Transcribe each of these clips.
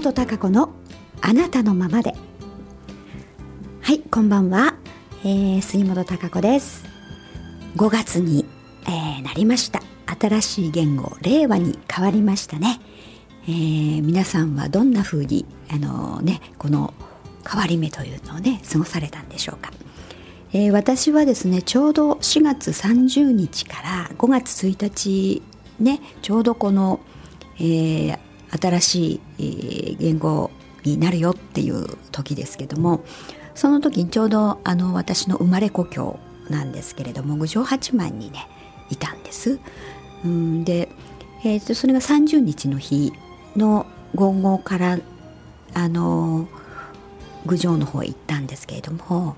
本孝子のあなたのままで。はいこんばんは、えー、杉本孝子です。5月に、えー、なりました。新しい言語令和に変わりましたね、えー、皆さんはどんな風にあのねこの変わり目というのをね過ごされたんでしょうか。えー、私はですねちょうど4月30日から5月1日ねちょうどこの、えー、新しい、言語になるよっていう時ですけどもその時にちょうどあの私の生まれ故郷なんですけれども郡上八幡にねいたんです。うんで、えーと、それが30日の日の午後からあの郡上の方へ行ったんですけれども、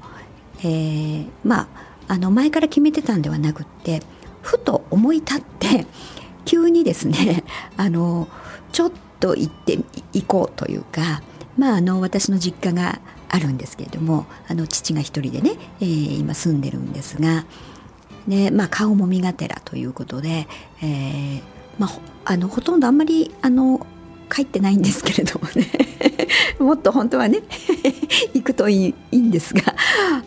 えー、まああの前から決めてたんではなくってふと思い立って急にですね あのちょっと行って行こうというか、まあ、あの私の実家があるんですけれどもあの父が一人でね、えー、今住んでるんですが、ねまあ、顔も身がてらということで、えーまあ、あのほとんどあんまりあの帰ってないんですけれどもね もっと本当はね 行くといいいいんですが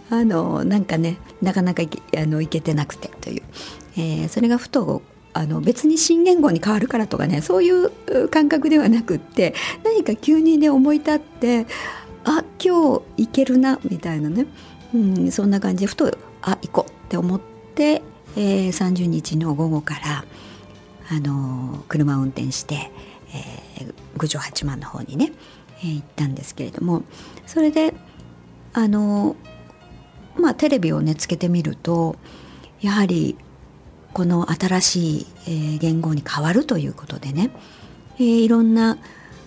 あのなんかねなかなかあの行けてなくてという、えー、それがふとあの別に新言語に変わるからとかねそういう感覚ではなくって何か急にね思い立ってあ今日行けるなみたいなね、うん、そんな感じでふとあ行こうって思って、えー、30日の午後からあの車を運転して、えー、郡上八幡の方にね、えー、行ったんですけれどもそれであのまあテレビをねつけてみるとやはりこの新しい、えー、言語に変わるということでね、えー、いろんな、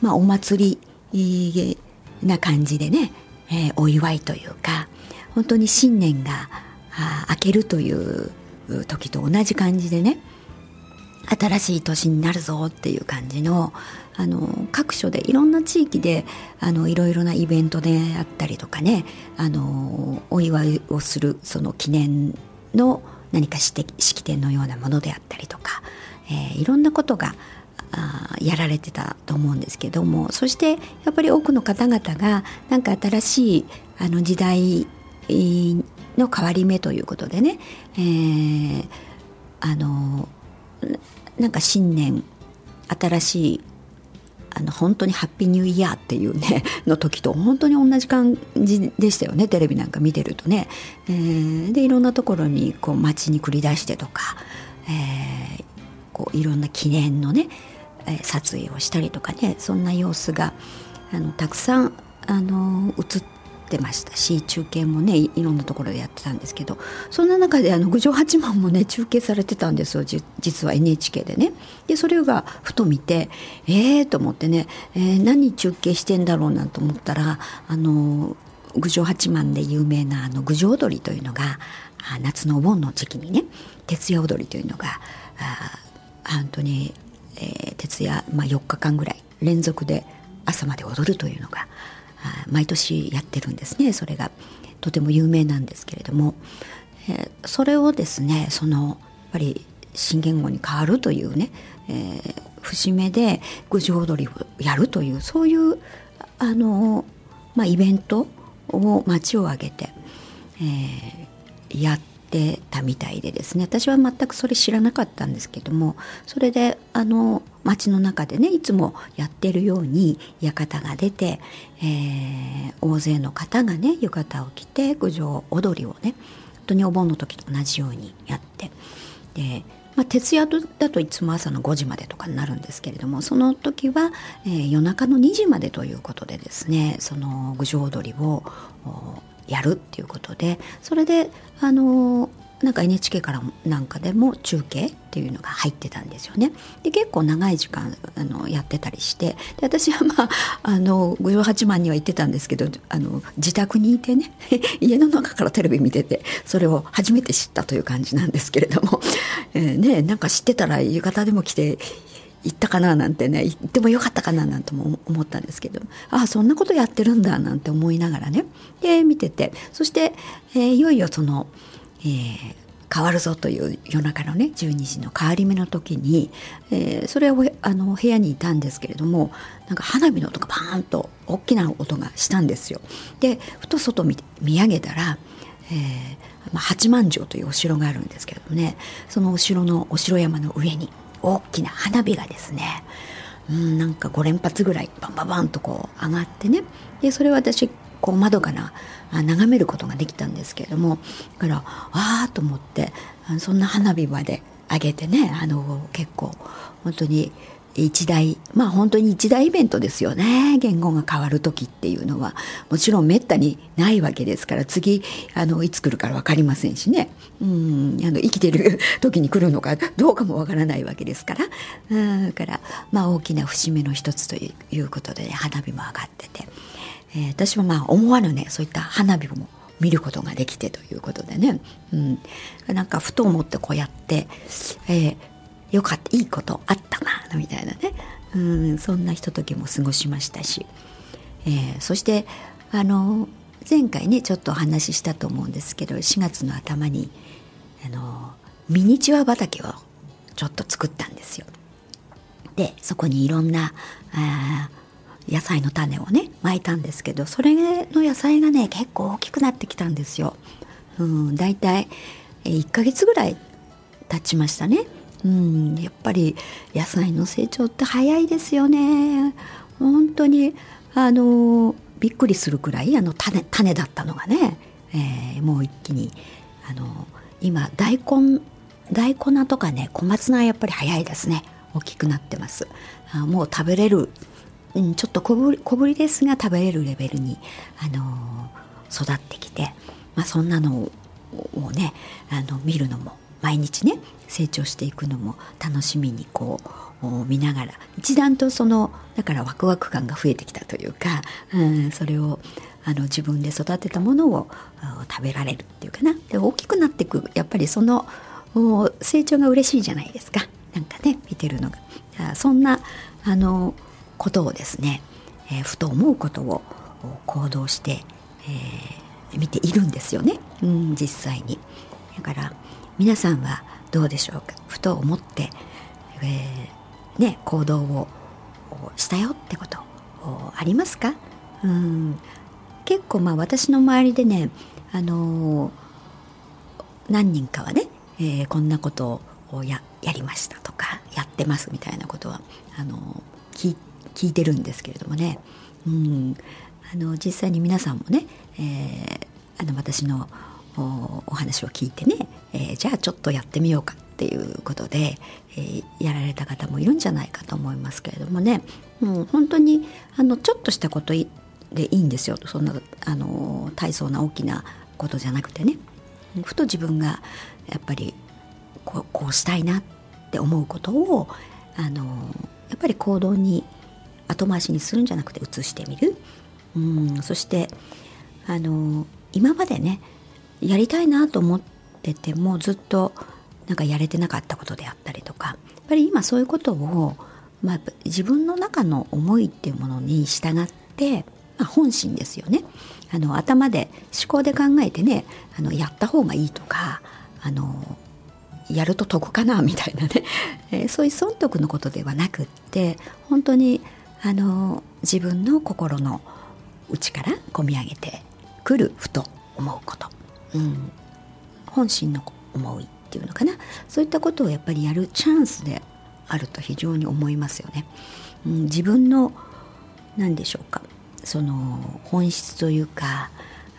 まあ、お祭りな感じでね、えー、お祝いというか本当に新年が明けるという時と同じ感じでね新しい年になるぞっていう感じのあの各所でいろんな地域であのいろいろなイベントであったりとかねあのお祝いをするその記念の何か式典のようなものであったりとか、えー、いろんなことがやられてたと思うんですけどもそしてやっぱり多くの方々がなんか新しいあの時代の変わり目ということでね、えー、あのなんか新年新しいあの本当にハッピーニューイヤーっていうね の時と本当に同じ感じでしたよねテレビなんか見てるとね。えー、でいろんなところにこう街に繰り出してとか、えー、こういろんな記念のね撮影をしたりとかねそんな様子があのたくさんあの映ってってましたし中継もねいろんなところでやってたんですけどそんな中であの郡上八幡もね中継されてたんですよ実は NHK でね。でそれがふと見てええー、と思ってね、えー、何中継してんだろうなんて思ったらあの郡上八幡で有名なあの郡上踊りというのが夏のお盆の時期にね徹夜踊りというのがあ本当に、えー、徹夜、まあ、4日間ぐらい連続で朝まで踊るというのが毎年やってるんですね。それがとても有名なんですけれども、えー、それをですねそのやっぱり新言語に変わるというね、えー、節目で郡上踊りをやるというそういうあの、まあ、イベントを町を挙げて、えー、やっててたみたいでですね私は全くそれ知らなかったんですけどもそれであの街の中でねいつもやってるように館が出て、えー、大勢の方がね浴衣を着て郡上踊りをね本当にお盆の時と同じようにやってでまあ、徹夜だといつも朝の5時までとかになるんですけれどもその時は、えー、夜中の2時までということでですねその郡上踊りをやるっていうことでそれであのなんか NHK からなんかでも中継っていうのが入ってたんですよね。で結構長い時間あのやってたりしてで私はまあ あの五葉八幡には行ってたんですけどあの自宅にいてね 家の中からテレビ見ててそれを初めて知ったという感じなんですけれども、えー、ねなんか知ってたら浴衣でも来て行ったかななんてね行ってもよかったかななんても思ったんですけど。ああそんなことやってるんだなんて思いながらね。で見てて。そして、えー、いよいよその、えー、変わるぞという夜中のね12時の変わり目の時に、えー、それをあの部屋にいたんですけれどもなんか花火の音がパーンと大きな音がしたんですよ。でふと外見見上げたら、えーま、八幡城というお城があるんですけどもねそのお城のお城山の上に大きな花火がですねうんなんか5連発ぐらいバンバンバンとこう上がってね。でそれを私こう窓から眺めることができたんですけれどもだからああと思ってそんな花火まで上げてねあの結構本当に一大まあ本当に一大イベントですよね。言語が変わる時っていうのはもちろんめったにないわけですから次あのいつ来るか分かりませんしね。うんあの生きてる時に来るのかどうかも分からないわけですから。だからまあ大きな節目の一つということで、ね、花火も上がってて。えー、私はまあ思わぬねそういった花火も見ることができてということでね、うん、なんかふと思ってこうやって、えー、よかったいいことあったなみたいなね、うん、そんなひとときも過ごしましたし、えー、そしてあの前回ねちょっとお話ししたと思うんですけど4月の頭にあのミニチュア畑をちょっと作ったんですよ。でそこにいろんなあ野菜の種をねまいたんですけどそれの野菜がね結構大きくなってきたんですよ。うん、だいたい1ヶ月ぐらい経ちましたね。うん、やっぱり野菜の成長って早いですよね。本当にあのびっくりするくらいあの種種だったのがね、えー、もう一気にあの今大根大根菜とかね小松菜やっぱり早いですね。大きくなってます。あもう食べれる。うん、ちょっと小ぶり小ぶりですが食べれるレベルに、あの、育ってきて、まあ、そんなのをねあの見るのも毎日ね成長していくのも楽しみにこう見ながら一段とそのだからワクワク感が増えてきたというか、うん、それをあの自分で育てたものを食べられるっていうかな。で大きくなっていくやっぱりその成長が嬉しいじゃないですか。なんかね見てるのが。そんなあのことをですね、えー、ふと思うことを行動して、えー、見ているんですよね、うん、実際に。だから皆さんはどうでしょうか？ふと思って、えー、ね、行動をしたよってことありますか、うん、結構まあ私の周りでね、あのー、何人かはね、えー、こんなことをややりましたとかやってますみたいなことはあの聞聞いてるんですけれどもね、うん、あの実際に皆さんもね、えー、あの私のお話を聞いてね、えー、じゃあちょっとやってみようかっていうことで、えー、やられた方もいるんじゃないかと思いますけれどもね、うん、本当にあのちょっとしたことでいいんですよ。そんなあの大層な大きなことじゃなくてね。ふと自分がやっぱりこうこうしたいなって思うことをあのやっぱり行動に後回しにするんじゃなくて移してみる。うんそしてあの今までねやりたいなと思っててもずっとなんかやれてなかったことであったりとかやっぱり今そういうことを、まあ、自分の中の思いっていうものに従って、まあ、本心ですよね。あの頭で思考で考えてねあのやった方がいいとかあのやると得かなみたいなね、そういう損得のことではなくって本当にあの自分の心の内から込み上げてくるふと思うこと、うん、本心の思いっていうのかなそういったことをやっぱりやるチャンスであると非常に思いますよね。うん、自分の何でしょうかその本質というか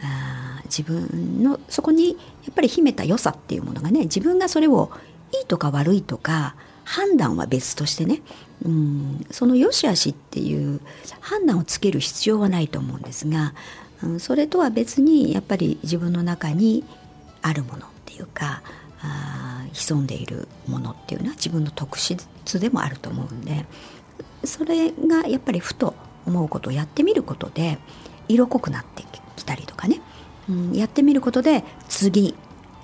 あ自分のそこにやっぱり秘めた良さっていうものがね自分がそれをいいとか悪いとか判断は別としてねうんその良し悪しっていう判断をつける必要はないと思うんですが、うん、それとは別にやっぱり自分の中にあるものっていうかあ潜んでいるものっていうのは自分の特質でもあると思うんでそれがやっぱりふと思うことをやってみることで色濃くなってきたりとかね、うん、やってみることで次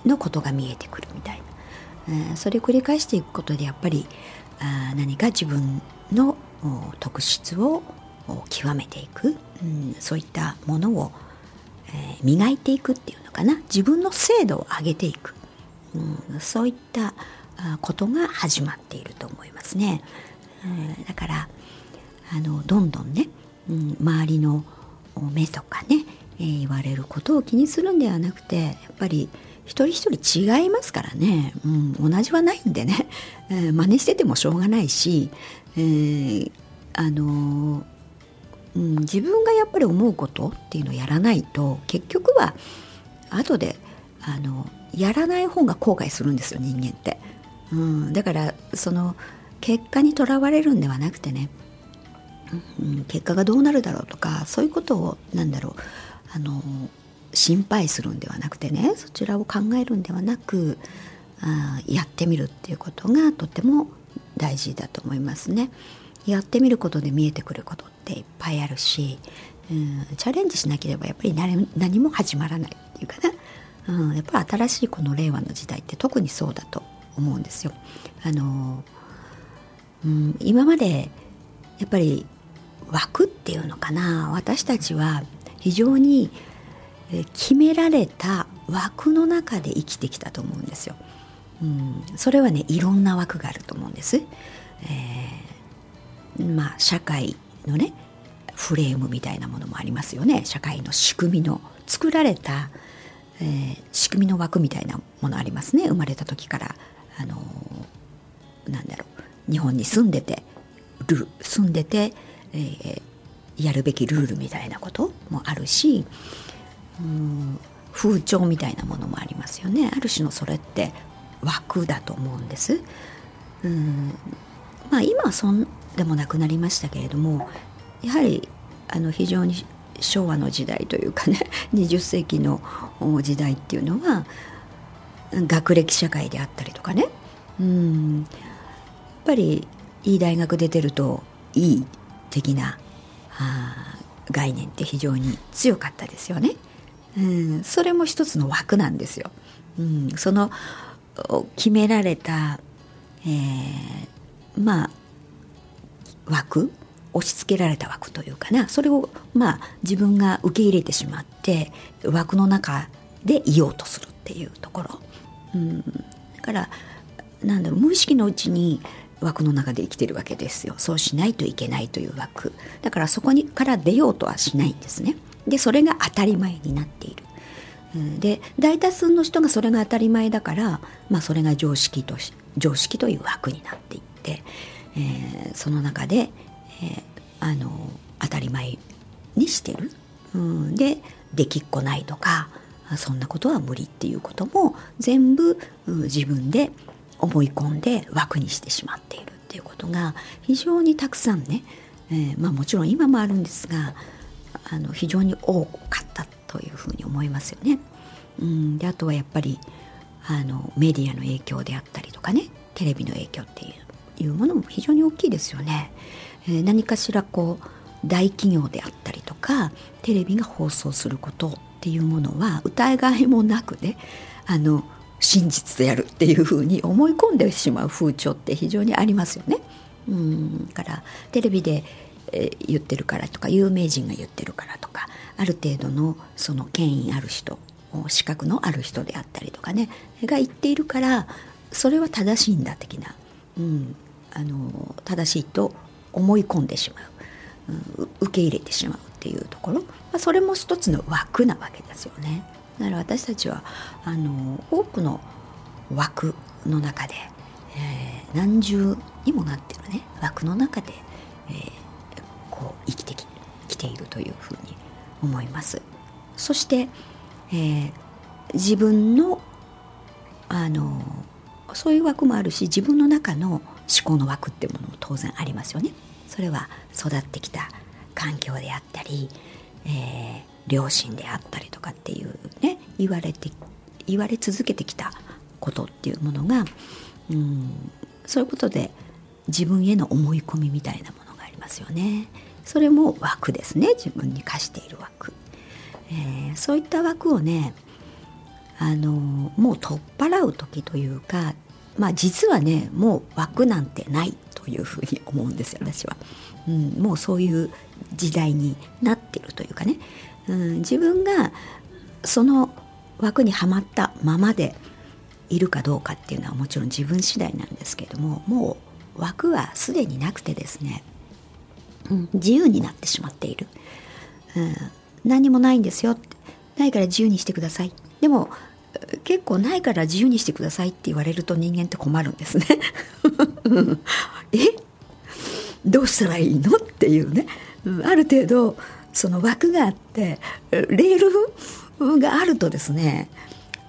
のことが見えてくるみたいな。それを繰り返していくことでやっぱりあ何か自分の特質を極めていく、うん、そういったものを、えー、磨いていくっていうのかな。自分の精度を上げていく、うん、そういったことが始まっていると思いますね。うん、だからあのどんどんね、うん、周りの目とかね、えー、言われることを気にするんではなくてやっぱり一人一人違いますからね、うん、同じはないんでね、えー、真似しててもしょうがないし、えー、あの、うん、自分がやっぱり思うことっていうのをやらないと結局は後であのやらない方が後悔するんですよ人間って、うん、だからその結果にとらわれるんではなくてね、うん、結果がどうなるだろうとかそういうことをなんだろうあの心配するんではなくてねそちらを考えるんではなくあやってみるっていうことがとても大事だと思いますね。やってみることで見えてくることっていっぱいあるし、うん、チャレンジしなければやっぱり何も始まらないっていうかな、うん、やっぱり新しいこの令和の時代って特にそうだと思うんですよ。あのうん、今までやっぱり枠っていうのかな私たちは非常に決められた枠の中で生きてきたと思うんですよ。うん、それはねいろんな枠があると思うんです。えー、まあ社会のねフレームみたいなものもありますよね。社会の仕組みの作られた、えー、仕組みの枠みたいなものありますね。生まれた時からあのー、なんだろう。日本に住んでてル住んでて、えー、やるべきルールみたいなこともあるしうん風潮みたいなものもありますよね。ある種のそれって枠だと思うんです。うんまあ今そんでもなくなりましたけれどもやはりあの非常に昭和の時代というかね 20世紀の時代っていうのは学歴社会であったりとかねうんやっぱりいい大学出てるといい的なあ概念って非常に強かったですよね。うん、それも一つの枠なんですよ。うん、その決められた、えー、まあ枠押し付けられた枠というかな。それをまあ自分が受け入れてしまって枠の中でいようとするっていうところ、うん、だからなんだろう無意識のうちに枠の中で生きてるわけですよ。そうしないといけないという枠。だからそこにから出ようとはしないんですね。でそれが当たり前になっている。うん。で大多数の人がそれが当たり前だから、まあ、それが常識と常識という枠になっていって、えー、その中で、えー、あの当たり前にしてる、うん、でできっこないとかそんなことは無理っていうことも全部、うん、自分で思い込んで枠にしてしまっているっていうことが非常にたくさんね、えー、まあ、もちろん今もあるんですがあの非常に多かったというふうに思いますよね。うん、であとはやっぱりあのメディアの影響であったりとかねテレビの影響っていういうものも非常に大きいですよね。えー、何かしらこう大企業であったりとかテレビが放送することっていうものは疑いもなくねあの真実でやるっていうふうに思い込んでしまう風潮って非常にありますよね。うんからテレビでえ言ってるからとか有名人が言ってるからとかある程度のその権威ある人資格のある人であったりとかねが言っているからそれは正しいんだ的な、うん、あの正しいと思い込んでしまう、うん、受け入れてしまうっていうところ、まあ、それも一つの枠なわけですよね。だから私たちはあの多くの枠の中で、えー、何重にもなってるね枠の中で、えー、こう生きてききているというふうに思います。そして、えー、自分のあのそういう枠もあるし自分の中の思考の枠ってものも当然ありますよね。それは育ってきた環境であったり、えー、両親であったりとかっていうね言われて言われ続けてきたことっていうものが、うん、そういうことで自分への思い込みみたいなものがありますよね。それも枠ですね自分に課している枠、えー、そういった枠をねあのもう取っ払う時というかまあ実はねもう枠なんてないというふうに思うんですよ私は、うん、もうそういう時代になってるというかね、うん、自分がその枠にはまったままでいるかどうかっていうのはもちろん自分次第なんですけれどももう枠はすでになくてですね、うん、自由になってしまっている、うん、何もないんですよないから自由にしてください。でも結構ないから自由にしてくださいって言われると人間って困るんですね。え？どうしたらいいの？っていうね、ある程度その枠があってレールがあるとですね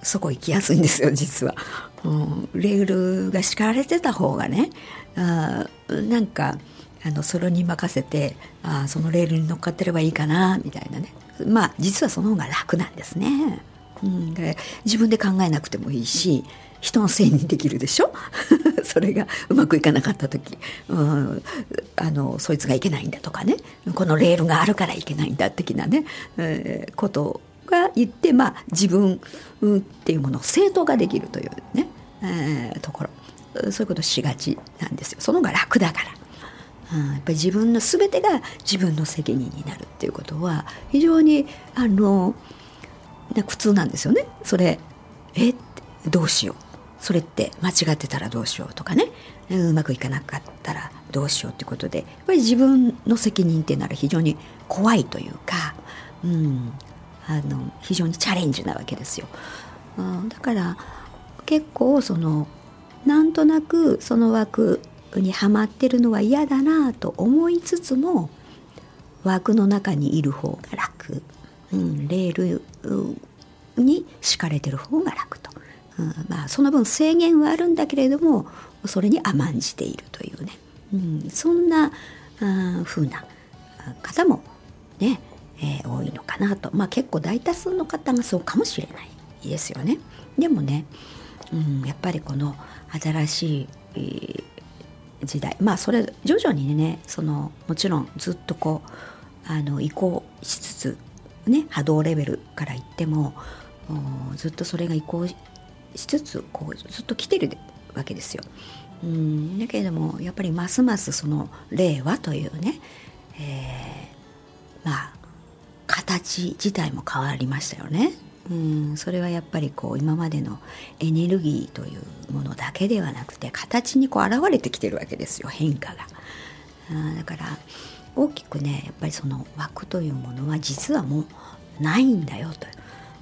そこ行きやすいんですよ実は、うん、レールが敷かれてた方がねあなんかあのそれに任せてあそのレールに乗っかってればいいかなみたいなね。まあ実はその方が楽なんですね。うん、で自分で考えなくてもいいし人のせいにできるでしょ？それがうまくいかなかった時、うん、あのそいつがいけないんだとかね。このレールがあるからいけないんだ的なね、えー、ことが言って、まあ、自分、うん、っていうものを正当化できるというね、えー、ところ。そういうことしがちなんですよ。その方が楽だから。うん、やっぱり自分の全てが自分の責任になるっていうことは非常にあの苦痛なんですよね。それえどうしよう。それって間違ってたらどうしようとかね。うまくいかなかったらどうしようってことで。やっぱり自分の責任っていうのは非常に怖いというか、うん、あの非常にチャレンジなわけですよ。うん、だから結構そのなんとなくその枠にはまってるのは嫌だなと思いつつも枠の中にいる方が楽、うん、レールに敷かれてる方が楽と、うん、まあその分制限はあるんだけれどもそれに甘んじているというね、うん、そんなあ風な方もね、えー、多いのかなと。まあ結構大多数の方がそうかもしれないですよね。でもね、うん、やっぱりこの新しい時代まあそれ徐々にねそのもちろんずっとこうあの移行しつつね波動レベルから言ってもずっとそれが移行しつつこうずっと来てるわけですよ。うんだけれどもやっぱりますますその令和というね、えー、まあ形自体も変わりましたよね。うんそれはやっぱりこう今までのエネルギーというものだけではなくて形にこう現れてきてるわけですよ変化が。あだから大きくねやっぱりその枠というものは実はもうないんだよと、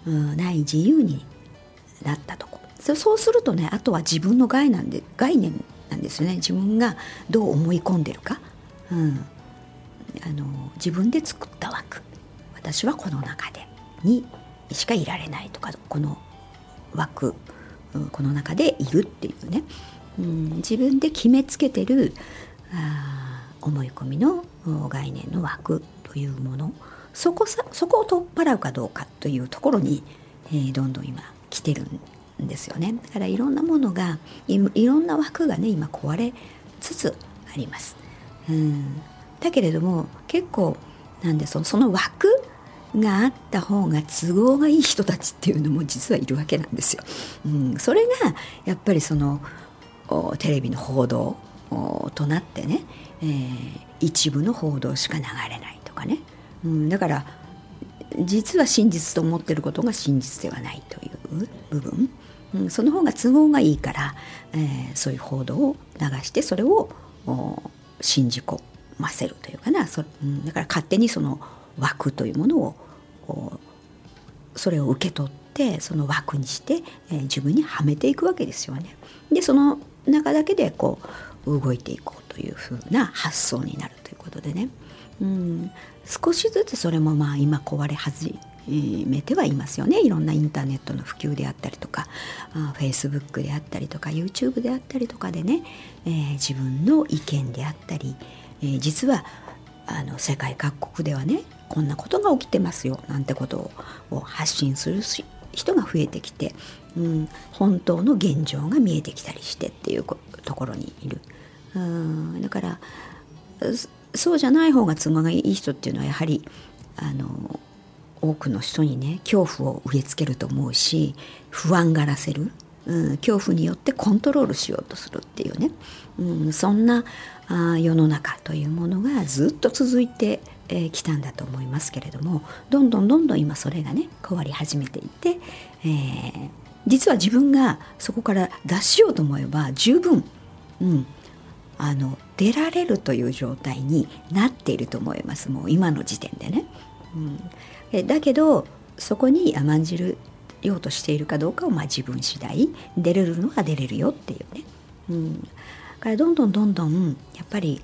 うん、ない自由になったとこ。そうするとねあとは自分の概念で概念なんですよね。自分がどう思い込んでるか、うん、あの自分で作った枠。私はこの中でにしかいられないとかこの枠、うん、この中でいるっていうね、うん、自分で決めつけてるあ思い込みの概念の枠というものそこさそこを取っ払うかどうかというところに、えー、どんどん今来てるんですよねだからいろんなものがいろんな枠がね今壊れつつあります。うんだけれども結構なんでそのその枠があった方が都合がいい人たちっていうのも実はいるわけなんですよ。うん、それがやっぱりそのテレビの報道となってね、えー、一部の報道しか流れないとかね、うん、だから実は真実と思ってることが真実ではないという部分、うん、その方が都合がいいから、えー、そういう報道を流してそれを信じ込ませるというかな。そ、うん、だから勝手にその枠というものをそれを受け取ってその枠にして、えー、自分にはめていくわけですよね。でその中だけでこう動いていこうというふうな発想になるということでね、うん、少しずつそれもまあ今壊れ始めてはいますよね。いろんなインターネットの普及であったりとかあ Facebook であったりとか YouTube であったりとかでね、えー、自分の意見であったり、えー、実はあの世界各国ではねこんなことが起きてますよなんてことを発信する人が増えてきて、うん、本当の現状が見えてきたりしてっていうところにいる。うん。だからそうじゃない方が都合がいい人っていうのはやはりあの多くの人にね恐怖を植え付けると思うし不安がらせる、うん、恐怖によってコントロールしようとするっていうね、うん、そんなあ世の中というものがずっと続いてき、えー、たんだと思いますけれどもどんどんどんどん今それがね変わり始めていて、えー、実は自分がそこから脱しようと思えば十分、うん、あの出られるという状態になっていると思いますもう今の時点でね。うん、えだけどそこに甘んじるようとしているかどうかをまあ自分次第出れるのは出れるよっていうね。うん、だからどんどんどんどんやっぱり、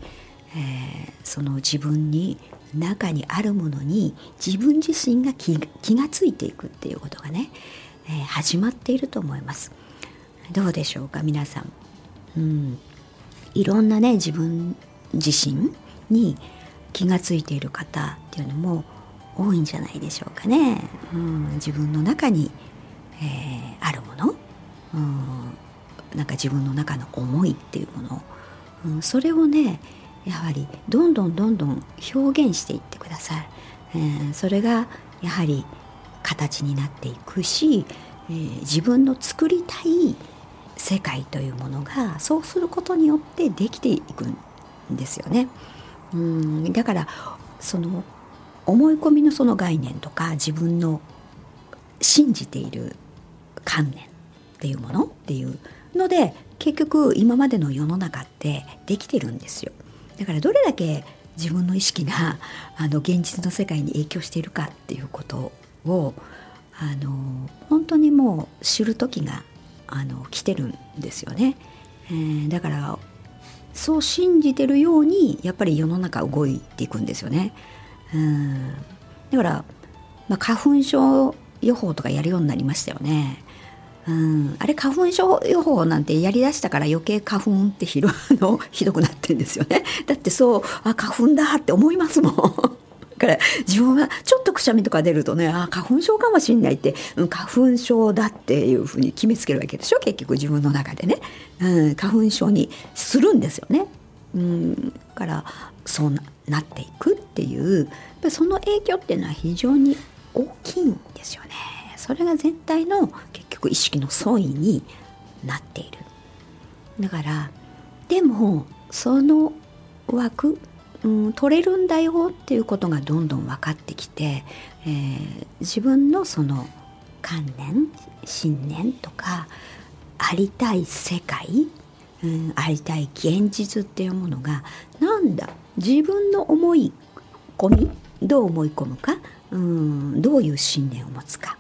えー、その自分に中にあるものに自分自身が気気がついていくっていうことがね、始まっていると思います。どうでしょうか皆さん。うん、いろんなね自分自身に気がついている方っていうのも多いんじゃないでしょうかね。うん、自分の中に、えー、あるもの、うん、なんか自分の中の思いっていうもの、うん、それをねやはりどんどんどんどん表現していってください。えー、それがやはり形になっていくし、えー、自分の作りたい世界というものがそうすることによってできていくんですよね。うんだからその思い込みのその概念とか自分の信じている観念っていうものっていうので結局今までの世の中ってできてるんですよ。だからどれだけ自分の意識があの現実の世界に影響しているかっていうことをあの本当にもう知る時があの来てるんですよね。えー、だからそう信じてるようにやっぱり世の中動いていくんですよね。うんだから、まあ、花粉症予報とかやるようになりましたよね。うん、あれ花粉症予報なんてやりだしたから余計花粉ってひどのひどくなってるんですよね。だってそうあ花粉だって思いますもん。から自分はちょっとくしゃみとか出るとねあ花粉症かもしんないって、うん、花粉症だっていうふうに決めつけるわけでしょ結局自分の中でね、うん、花粉症にするんですよね。うん、からそうななっていくっていうその影響っていうのは非常に大きいんですよね。それが全体の結局意識の相違になっている。だからでもその枠、うん、取れるんだよっていうことがどんどん分かってきて、えー、自分のその観念信念とかありたい世界うん、ありたい現実っていうものがなんだ自分の思い込みどう思い込むか、うん、どういう信念を持つか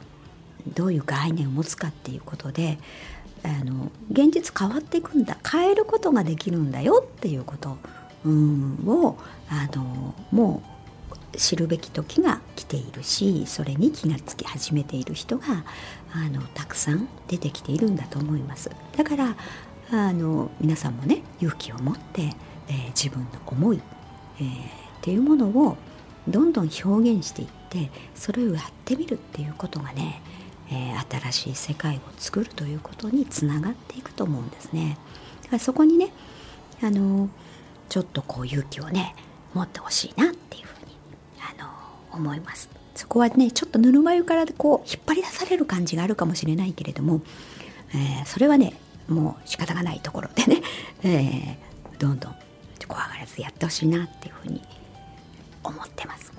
どういう概念を持つかっていうことであの現実変わっていくんだ。変えることができるんだよっていうこと、うん、をあのもう知るべき時が来ているしそれに気がつき始めている人があのたくさん出てきているんだと思います。だからあの皆さんもね勇気を持って、えー、自分の思い、えー、っていうものをどんどん表現していってそれをやってみるっていうことがね、えー、新しい世界を作るということにつながっていくと思うんですね。だからそこにねあのちょっとこう勇気をね持ってほしいなっていうふうにあの思います。そこはねちょっとぬるま湯からこう引っ張り出される感じがあるかもしれないけれども、えー、それはねもう仕方がないところでね、えー、どんどん怖がらずやってほしいなっていうふうに思ってます。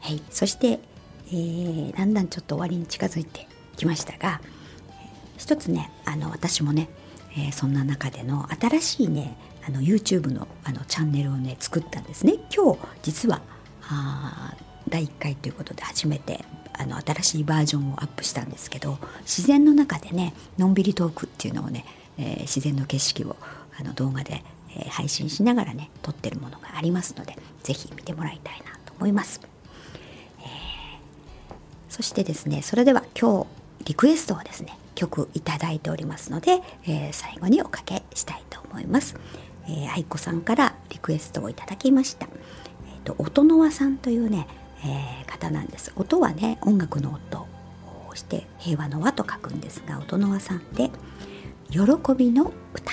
はい、そして、えー、だんだんちょっと終わりに近づいてきましたが一つねあの私もね、えー、そんな中での新しいねあの YouTube のあのチャンネルをね作ったんですね。今日実はあ第1回ということで初めてあの新しいバージョンをアップしたんですけど自然の中でねのんびりトークっていうのをね、えー、自然の景色をあの動画で、えー、配信しながらね撮ってるものがありますので是非見てもらいたいなと思います、えー、そしてですねそれでは今日リクエストをですね曲いただいておりますので、え最後におかけしたいと思います、え愛子さんからリクエストをいただきました、えーと、音の輪さんというねえー、方なんです。音はね音楽の音をして平和の和と書くんですが音の和さんで「喜びの歌」